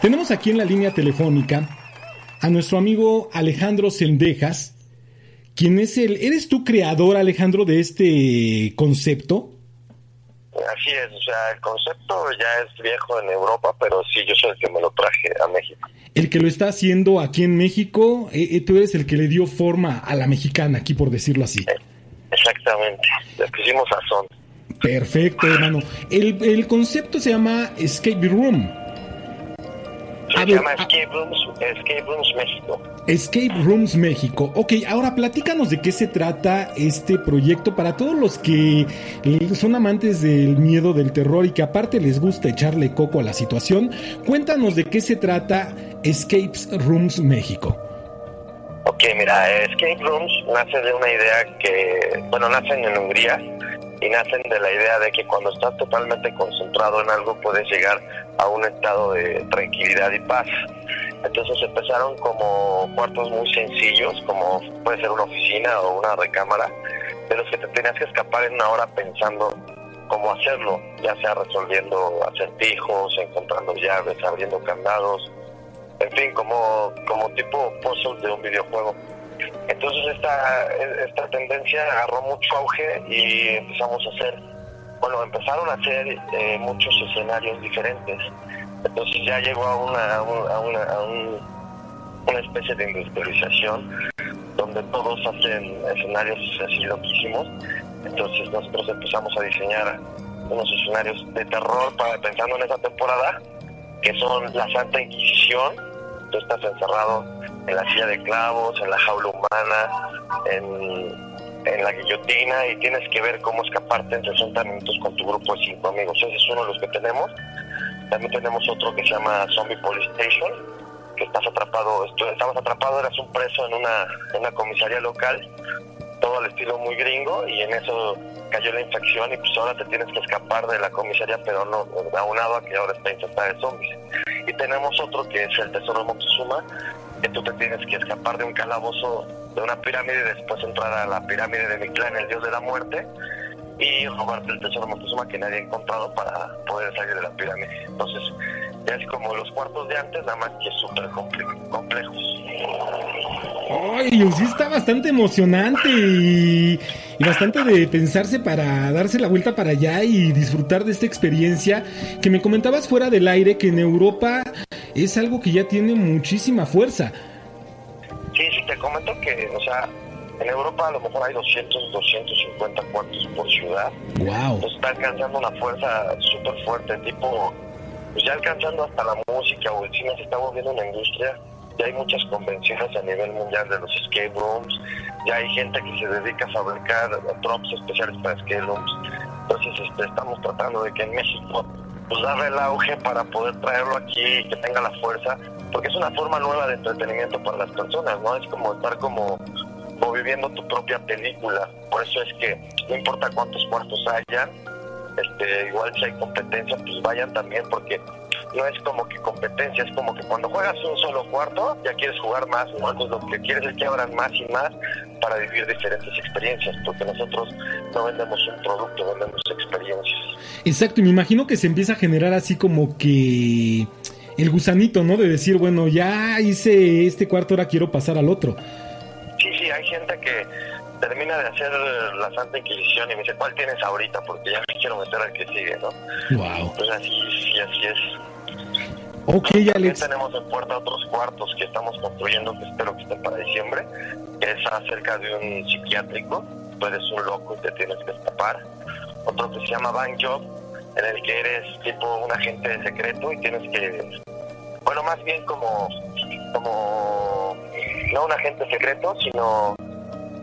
Tenemos aquí en la línea telefónica a nuestro amigo Alejandro Sendejas, quien es el. ¿Eres tú creador, Alejandro, de este concepto? Así es, o sea, el concepto ya es viejo en Europa, pero sí, yo soy el que me lo traje a México. El que lo está haciendo aquí en México, eh, eh, tú eres el que le dio forma a la mexicana, aquí por decirlo así. Exactamente, le pusimos sazón. Perfecto, hermano. El, el concepto se llama Escape Room. Se llama Escape Rooms, Escape Rooms México. Escape Rooms México. Ok, ahora platícanos de qué se trata este proyecto para todos los que eh, son amantes del miedo, del terror y que aparte les gusta echarle coco a la situación. Cuéntanos de qué se trata Escape Rooms México. Ok, mira, Escape Rooms nace de una idea que, bueno, nacen en Hungría y nacen de la idea de que cuando estás totalmente concentrado en algo puedes llegar a un estado de tranquilidad y paz. Entonces empezaron como cuartos muy sencillos, como puede ser una oficina o una recámara, de los que te tenías que escapar en una hora pensando cómo hacerlo, ya sea resolviendo acertijos, encontrando llaves, abriendo candados, en fin, como, como tipo puzzle de un videojuego. Entonces esta, esta tendencia agarró mucho auge y empezamos a hacer, bueno, empezaron a hacer eh, muchos escenarios diferentes. Entonces ya llegó a una, a una, a una especie de industrialización donde todos hacen escenarios así loquísimos. Entonces nosotros empezamos a diseñar unos escenarios de terror para, pensando en esa temporada, que son la Santa Inquisición, tú estás encerrado en la silla de clavos, en la jaula humana, en, la guillotina y tienes que ver cómo escaparte en 60 minutos con tu grupo de cinco amigos. Ese es uno de los que tenemos. También tenemos otro que se llama Zombie Police Station, que estás atrapado, estamos atrapados, eras un preso en una, en una comisaría local, todo al estilo muy gringo, y en eso cayó la infección y pues ahora te tienes que escapar de la comisaría, pero no, aunado a que ahora está infectada de zombies. Y tenemos otro que es el Tesoro de Moctezuma, que tú te tienes que escapar de un calabozo, de una pirámide, y después entrar a la pirámide de Mictlán, el dios de la muerte, y robarte el tesoro Moctezuma que nadie ha encontrado para poder salir de la pirámide. Entonces, es como los cuartos de antes, nada más que súper complejos. Ay, sí está bastante emocionante y, y, bastante de pensarse para darse la vuelta para allá y disfrutar de esta experiencia que me comentabas fuera del aire que en Europa es algo que ya tiene muchísima fuerza. Sí, sí, te comento que, o sea, en Europa a lo mejor hay 200, 250 cuartos por ciudad. Wow. Entonces está alcanzando una fuerza súper fuerte, tipo, pues ya alcanzando hasta la música o el cine se está volviendo una industria. Ya hay muchas convenciones a nivel mundial de los escape rooms. Ya hay gente que se dedica a fabricar props especiales para escape rooms. Entonces este, estamos tratando de que en México pues darle el auge para poder traerlo aquí y que tenga la fuerza, porque es una forma nueva de entretenimiento para las personas, ¿no? Es como estar como, como viviendo tu propia película. Por eso es que no importa cuántos cuartos hayan, este, igual si hay competencia, pues vayan también, porque no es como que competencia, es como que cuando juegas un solo cuarto, ya quieres jugar más, ¿no? Entonces lo que quieres es que abran más y más para vivir diferentes experiencias, porque nosotros no vendemos un producto, vendemos experiencias. Exacto, y me imagino que se empieza a generar así como que el gusanito, ¿no? De decir, bueno, ya hice este cuarto, ahora quiero pasar al otro. Sí, sí, hay gente que termina de hacer la Santa Inquisición y me dice, ¿cuál tienes ahorita? Porque ya me quiero meter al que sigue, ¿no? Wow. Pues así, sí, así es. Ok, También Alex. tenemos en puerta otros cuartos que estamos construyendo, que espero que estén para diciembre, que es acerca de un psiquiátrico, tú eres un loco y te tienes que escapar. Otro que se llama Bank Job, en el que eres tipo un agente secreto y tienes que, bueno, más bien como, como, no un agente secreto, sino,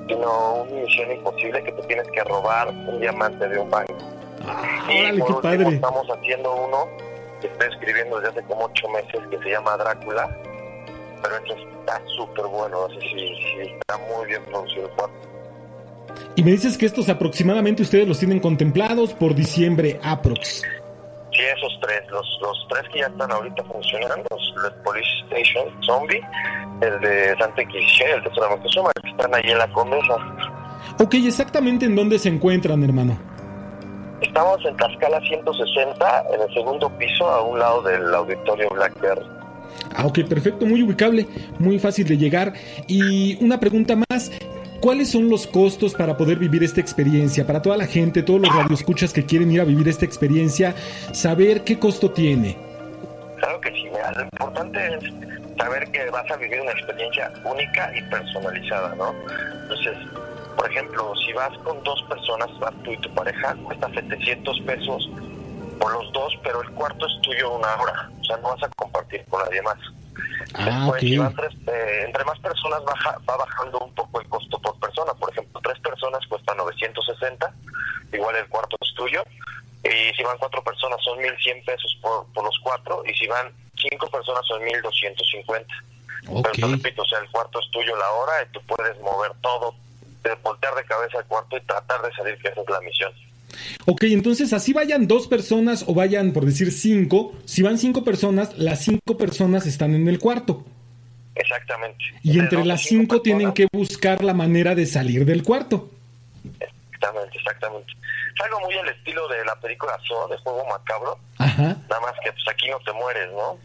sino una misión imposible que tú tienes que robar un diamante de un banco. Ah, Y por último, padre. estamos haciendo uno que estoy escribiendo desde hace como ocho meses que se llama Drácula, pero esto está súper bueno, así sí, sí, está muy bien producido. Y me dices que estos aproximadamente ustedes los tienen contemplados por diciembre aprox. Sí, esos tres, los, los tres que ya están ahorita funcionando, los, Police Station Zombie, el de Santa Inquisición y el de Moctezuma, que están ahí en la Condesa. Ok, exactamente en dónde se encuentran, hermano. Estamos en Tlaxcala 160, en el segundo piso, a un lado del auditorio Blackberry. Ah, ok, perfecto, muy ubicable, muy fácil de llegar. Y una pregunta más, ¿cuáles son los costos para poder vivir esta experiencia? Para toda la gente, todos los radioescuchas que quieren ir a vivir esta experiencia, saber qué costo tiene. Claro que sí, lo importante es saber que vas a vivir una experiencia única y personalizada, ¿no? Entonces, por ejemplo, si vas con dos personas, vas tú y tu pareja, cuesta 700 pesos por los dos, pero el cuarto es tuyo una hora, o sea, no vas a compartir con nadie más. Ah, Después, si van tres, eh, entre más personas baja, va bajando un poco el costo por persona. Por ejemplo, tres personas cuesta 960, igual el cuarto es tuyo. Y si van cuatro personas son 1100 pesos por, por los cuatro, y si van cinco personas son 1250. Okay. Pero te repito, o sea, el cuarto es tuyo la hora y tú puedes mover todo, de voltear de cabeza al cuarto y tratar de salir, que esa es la misión. Ok, entonces así vayan dos personas o vayan, por decir, cinco. Si van cinco personas, las cinco personas están en el cuarto. Exactamente. Y entre, las cinco, tienen que buscar la manera de salir del cuarto. Exactamente, exactamente. Es algo muy al estilo de la película de Juego Macabro. Ajá. Nada más que pues aquí no te mueres, ¿no?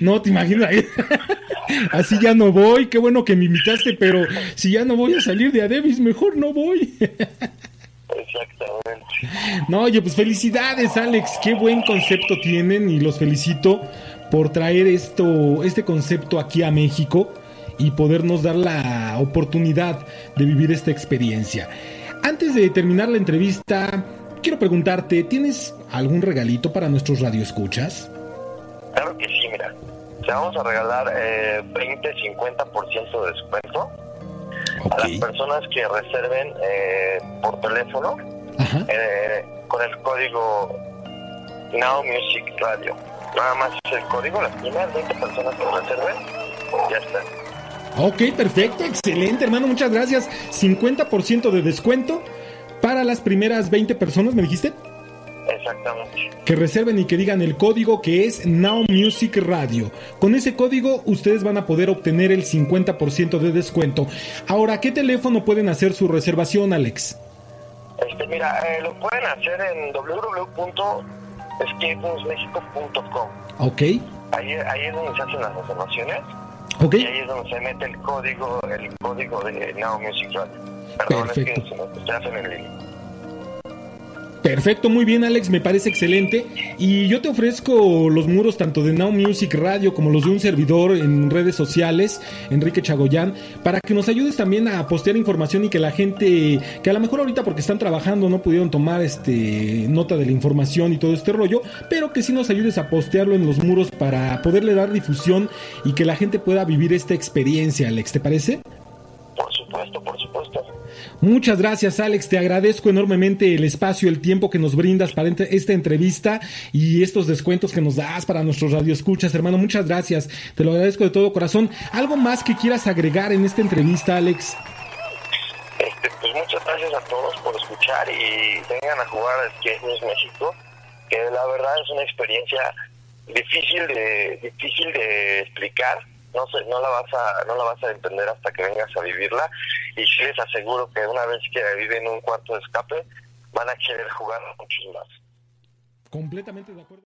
no, te imaginas. Así ya no voy. Qué bueno que me invitaste, pero si ya no voy a salir de Adebis, mejor no voy. Exactamente. No, oye, pues felicidades, Alex. Qué buen concepto tienen y los felicito por traer esto, este concepto aquí a México y podernos dar la oportunidad de vivir esta experiencia. Antes de terminar la entrevista, quiero preguntarte, ¿tienes algún regalito para nuestros radioescuchas? Claro que sí, mira. Te vamos a regalar eh, 20-50% de descuento a las personas que reserven eh, por teléfono eh, con el código Now Music Radio. Nada más es el código, las primeras 20 personas que reserven, ya están. Ok, perfecto, excelente hermano, muchas gracias. 50% de descuento para las primeras 20 personas, ¿me dijiste? Exactamente. Que reserven y que digan el código que es Now Music Radio. Con ese código ustedes van a poder obtener el 50% de descuento. Ahora, ¿qué teléfono pueden hacer su reservación, Alex? Este, mira, eh, lo pueden hacer en www.escaperoomsmexico.com. Ok. Ahí, ahí es donde se hacen las reservaciones. Ok. Y ahí es donde se mete el código, el código de Now Music Radio. Perdón, Perfecto. es que se, se hacen en línea. Perfecto, muy bien Alex, me parece excelente. Y yo te ofrezco los muros tanto de Now Music Radio como los de un servidor en redes sociales, Enrique Chagoyán, para que nos ayudes también a postear información y que la gente, que a lo mejor ahorita porque están trabajando no pudieron tomar este nota de la información y todo este rollo, pero que sí nos ayudes a postearlo en los muros para poderle dar difusión y que la gente pueda vivir esta experiencia, Alex, ¿te parece? Por supuesto, por supuesto. Muchas gracias, Alex. Te agradezco enormemente el espacio, el tiempo que nos brindas para esta entrevista y estos descuentos que nos das para nuestros radioescuchas, hermano. Muchas gracias. Te lo agradezco de todo corazón. ¿Algo más que quieras agregar en esta entrevista, Alex? Este, pues muchas gracias a todos por escuchar y vengan a jugar a Skate News México, que la verdad es una experiencia difícil de difícil de explicar no sé, no la vas a no la vas a entender hasta que vengas a vivirla y sí les aseguro que una vez que viven un cuarto de escape van a querer jugar muchos más. Completamente de acuerdo.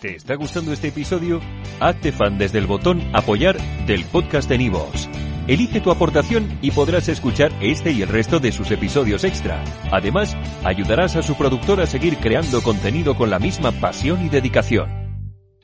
¿Te está gustando este episodio? Hazte fan desde el botón apoyar del podcast de Nivos. Elige tu aportación y podrás escuchar este y el resto de sus episodios extra. Además, ayudarás a su productor a seguir creando contenido con la misma pasión y dedicación.